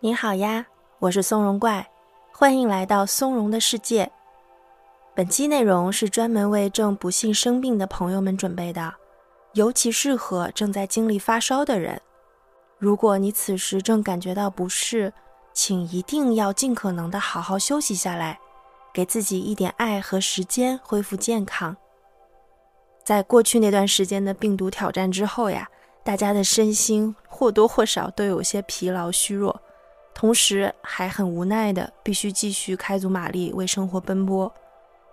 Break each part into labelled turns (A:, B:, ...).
A: 你好呀，我是松茸怪，欢迎来到松茸的世界。本期内容是专门为正不幸生病的朋友们准备的，尤其适合正在经历发烧的人。如果你此时正感觉到不适，请一定要尽可能的好好休息下来，给自己一点爱和时间恢复健康。在过去那段时间的病毒挑战之后呀，大家的身心或多或少都有些疲劳虚弱。同时还很无奈的，必须继续开足马力为生活奔波，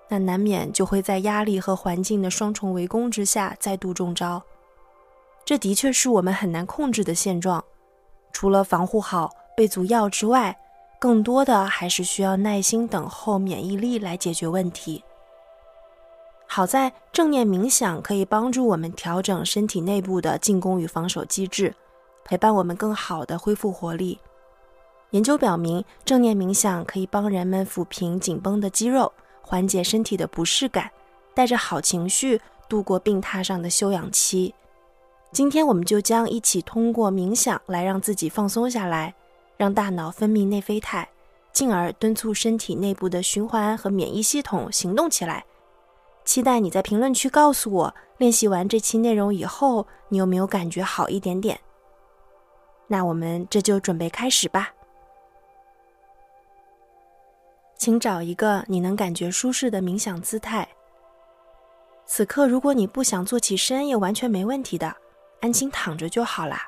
A: 那难免就会在压力和环境的双重围攻之下再度中招。这的确是我们很难控制的现状。除了防护好、备足药之外，更多的还是需要耐心等候免疫力来解决问题。好在正念冥想可以帮助我们调整身体内部的进攻与防守机制，陪伴我们更好的恢复活力。研究表明，正念冥想可以帮人们抚平紧绷的肌肉，缓解身体的不适感，带着好情绪度过病榻上的休养期。今天，我们就将一起通过冥想来让自己放松下来，让大脑分泌内啡肽，进而敦促身体内部的循环和免疫系统行动起来。期待你在评论区告诉我，练习完这期内容以后，你有没有感觉好一点点？那我们这就准备开始吧。请找一个你能感觉舒适的冥想姿态。此刻，如果你不想坐起身，也完全没问题的，安心躺着就好啦。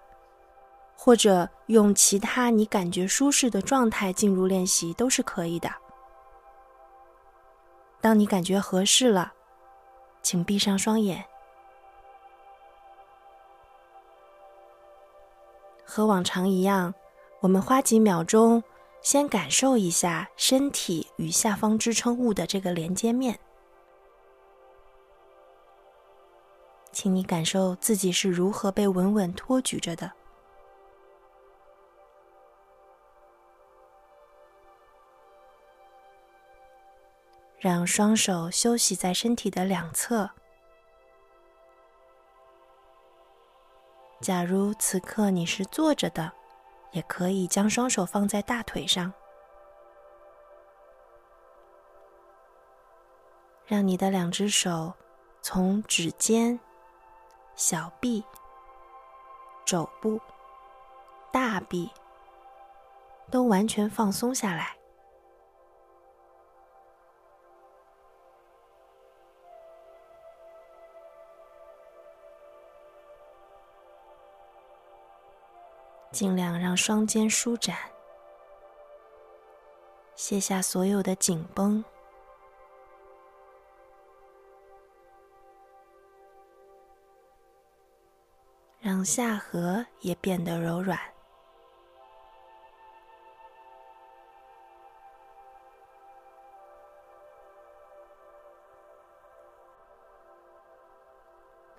A: 或者用其他你感觉舒适的状态进入练习都是可以的。当你感觉合适了，请闭上双眼，和往常一样，我们花几秒钟。先感受一下身体与下方支撑物的这个连接面，请你感受自己是如何被稳稳托举着的。让双手休息在身体的两侧。假如此刻你是坐着的。也可以将双手放在大腿上，让你的两只手从指尖、小臂、肘部、大臂都完全放松下来。尽量让双肩舒展，卸下所有的紧绷，让下颌也变得柔软。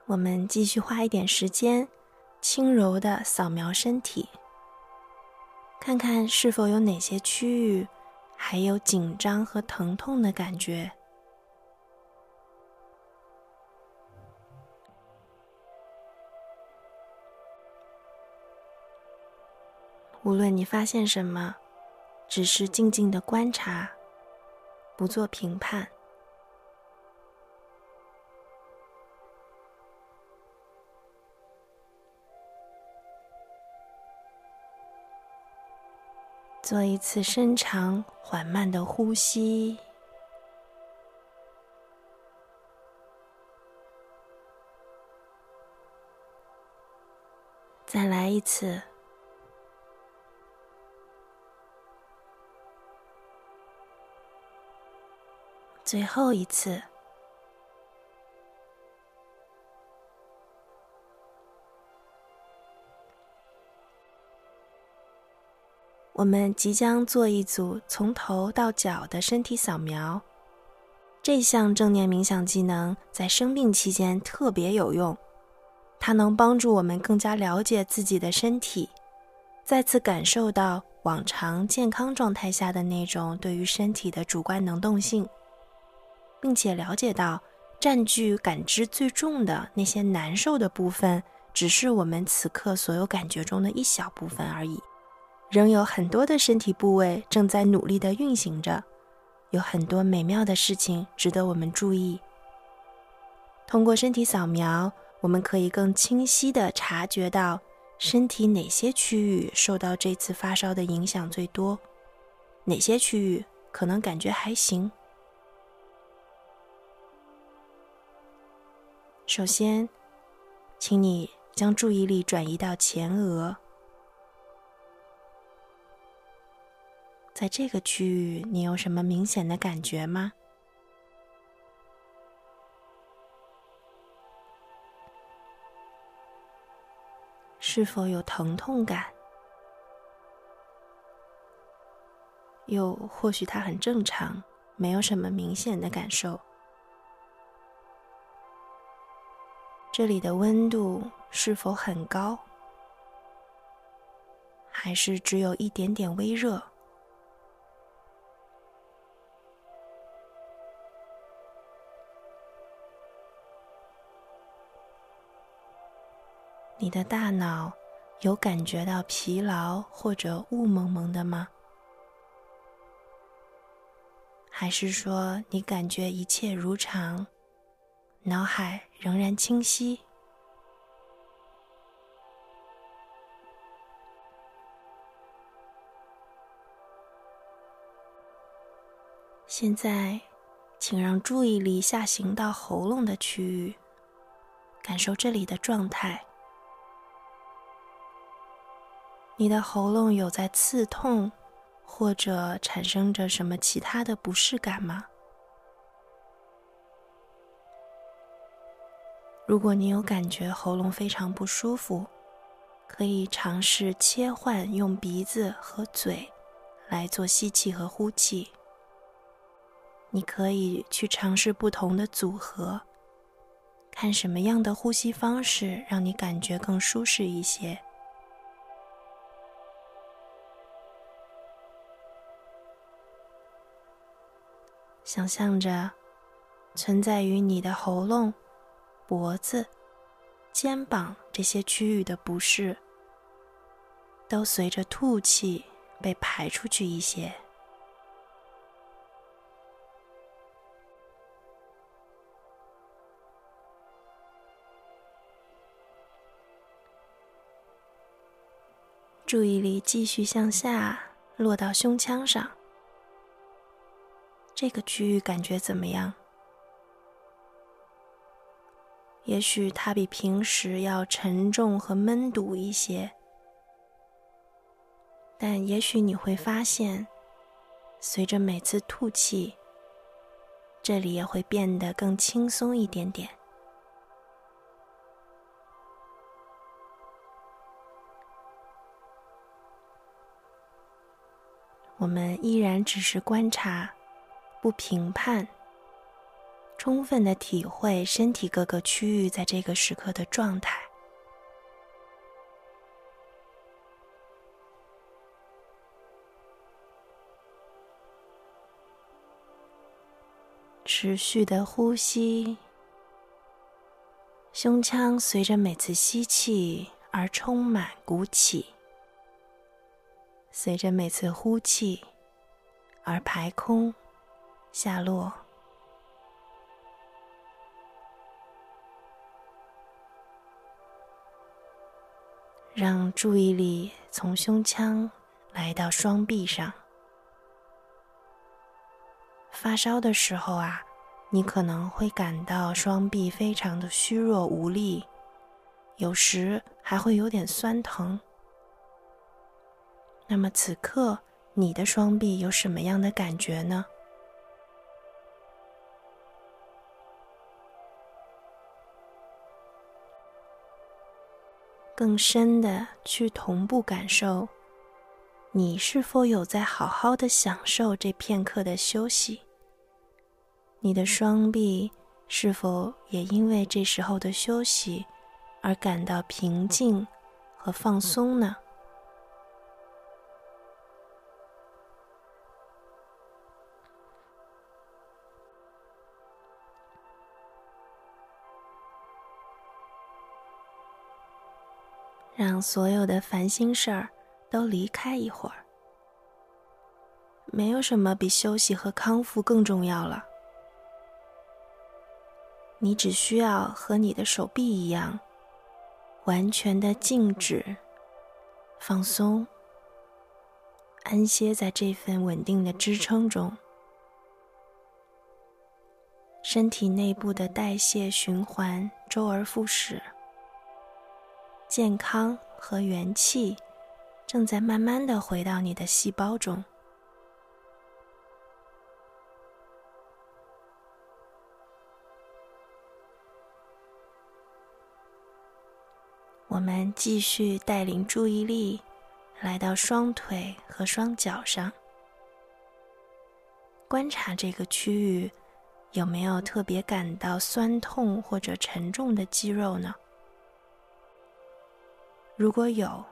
A: 我们继续花一点时间。轻柔的扫描身体，看看是否有哪些区域还有紧张和疼痛的感觉。无论你发现什么，只是静静的观察，不做评判。做一次深长缓慢的呼吸，再来一次，最后一次。我们即将做一组从头到脚的身体扫描，这项正念冥想技能在生病期间特别有用，它能帮助我们更加了解自己的身体，再次感受到往常健康状态下的那种对于身体的主观能动性，并且了解到占据感知最重的那些难受的部分，只是我们此刻所有感觉中的一小部分而已。仍有很多的身体部位正在努力的运行着，有很多美妙的事情值得我们注意。通过身体扫描，我们可以更清晰的察觉到身体哪些区域受到这次发烧的影响最多，哪些区域可能感觉还行。首先，请你将注意力转移到前额。在这个区域，你有什么明显的感觉吗？是否有疼痛感？又或许它很正常，没有什么明显的感受。这里的温度是否很高？还是只有一点点微热？你的大脑有感觉到疲劳或者雾蒙蒙的吗？还是说你感觉一切如常，脑海仍然清晰？现在，请让注意力下行到喉咙的区域，感受这里的状态。你的喉咙有在刺痛，或者产生着什么其他的不适感吗？如果你有感觉喉咙非常不舒服，可以尝试切换用鼻子和嘴来做吸气和呼气。你可以去尝试不同的组合，看什么样的呼吸方式让你感觉更舒适一些。想象着，存在于你的喉咙、脖子、肩膀这些区域的不适，都随着吐气被排出去一些。注意力继续向下落到胸腔上。这个区域感觉怎么样？也许它比平时要沉重和闷堵一些，但也许你会发现，随着每次吐气，这里也会变得更轻松一点点。我们依然只是观察。不评判，充分的体会身体各个区域在这个时刻的状态，持续的呼吸，胸腔随着每次吸气而充满鼓起，随着每次呼气而排空。下落，让注意力从胸腔来到双臂上。发烧的时候啊，你可能会感到双臂非常的虚弱无力，有时还会有点酸疼。那么此刻你的双臂有什么样的感觉呢？更深的去同步感受，你是否有在好好的享受这片刻的休息？你的双臂是否也因为这时候的休息而感到平静和放松呢？让所有的烦心事儿都离开一会儿。没有什么比休息和康复更重要了。你只需要和你的手臂一样，完全的静止、放松、安歇在这份稳定的支撑中。身体内部的代谢循环周而复始，健康和元气正在慢慢的回到你的细胞中。我们继续带领注意力来到双腿和双脚上，观察这个区域。有没有特别感到酸痛或者沉重的肌肉呢？如果有，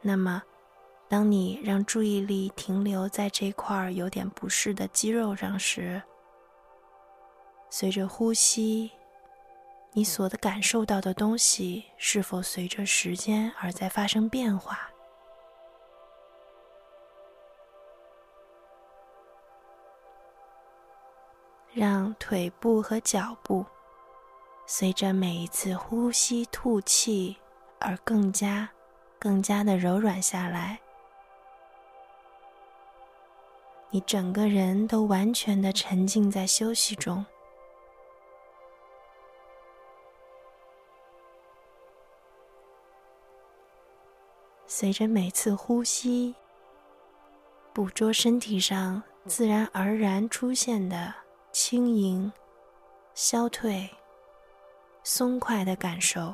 A: 那么当你让注意力停留在这块有点不适的肌肉上时，随着呼吸，你所感受到的东西是否随着时间而在发生变化？让腿部和脚部随着每一次呼吸、吐气而更加、更加的柔软下来。你整个人都完全的沉浸在休息中。随着每次呼吸，捕捉身体上自然而然出现的。轻盈、消退、松快的感受。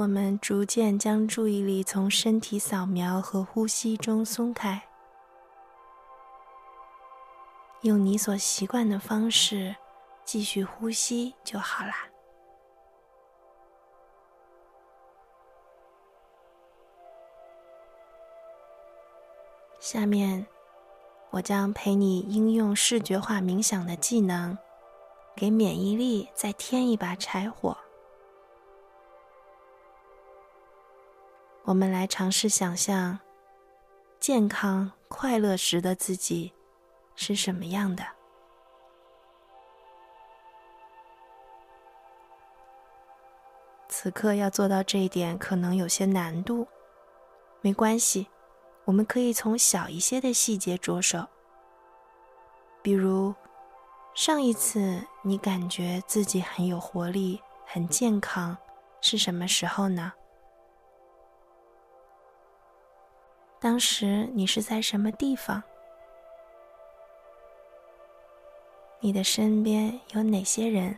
A: 我们逐渐将注意力从身体扫描和呼吸中松开。用你所习惯的方式继续呼吸就好啦。下面，我将陪你应用视觉化冥想的技能，给免疫力再添一把柴火。我们来尝试想象健康快乐时的自己。是什么样的？此刻要做到这一点可能有些难度，没关系，我们可以从小一些的细节着手。比如，上一次你感觉自己很有活力、很健康是什么时候呢？当时你是在什么地方？你的身边有哪些人？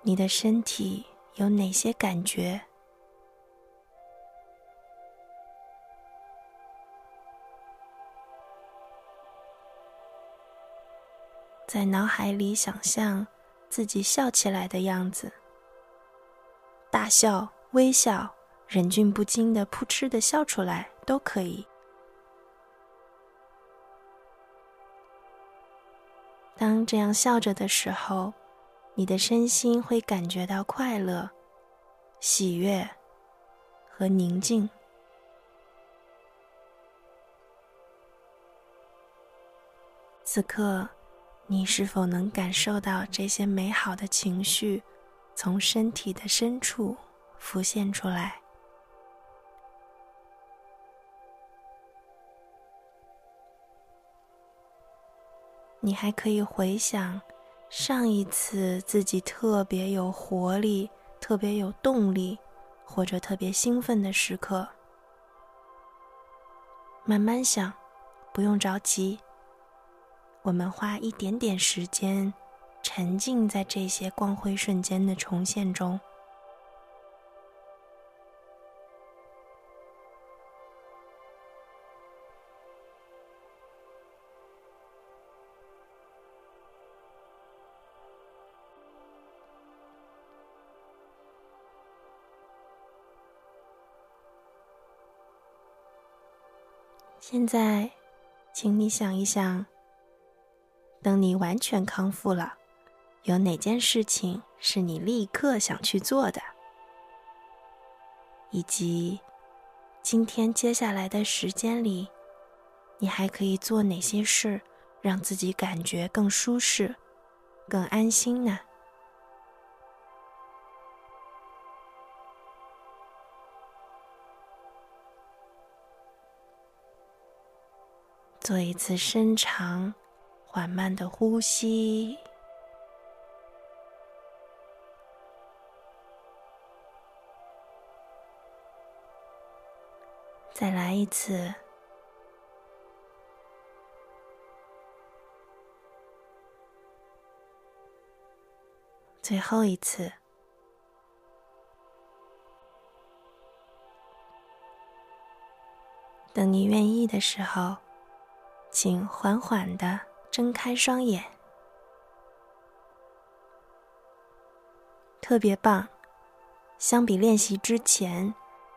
A: 你的身体有哪些感觉？在脑海里想象自己笑起来的样子，大笑、微笑。忍俊不禁的扑哧的笑出来都可以。当这样笑着的时候，你的身心会感觉到快乐、喜悦和宁静。此刻，你是否能感受到这些美好的情绪从身体的深处浮现出来？你还可以回想上一次自己特别有活力、特别有动力，或者特别兴奋的时刻。慢慢想，不用着急。我们花一点点时间，沉浸在这些光辉瞬间的重现中。现在请你想一想等你完全康复了有哪件事情是你立刻想去做的？以及今天接下来的时间里，你还可以做哪些事，让自己感觉更舒适、更安心呢？做一次深长、缓慢的呼吸。再来一次，最后一次。等你愿意的时候，请缓缓的睁开双眼。特别棒！相比练习之前。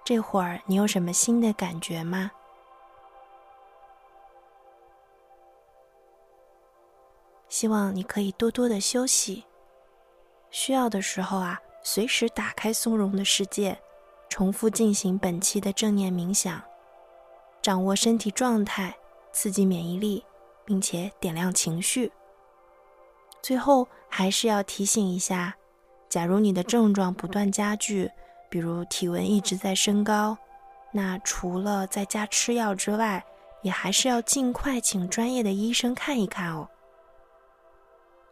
A: 这会儿你有什么新的感觉吗？希望你可以多多的休息，需要的时候啊，随时打开松茸的世界，重复进行本期的正念冥想，掌握身体状态，刺激免疫力，并且点亮情绪。最后还是要提醒一下，假如你的症状不断加剧。比如体温一直在升高，那除了在家吃药之外，也还是要尽快请专业的医生看一看哦。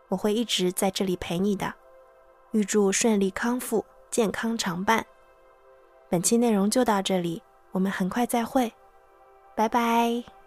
A: 我会一直在这里陪你的，预祝顺利康复，健康常伴。本期内容就到这里，我们很快再会，拜拜。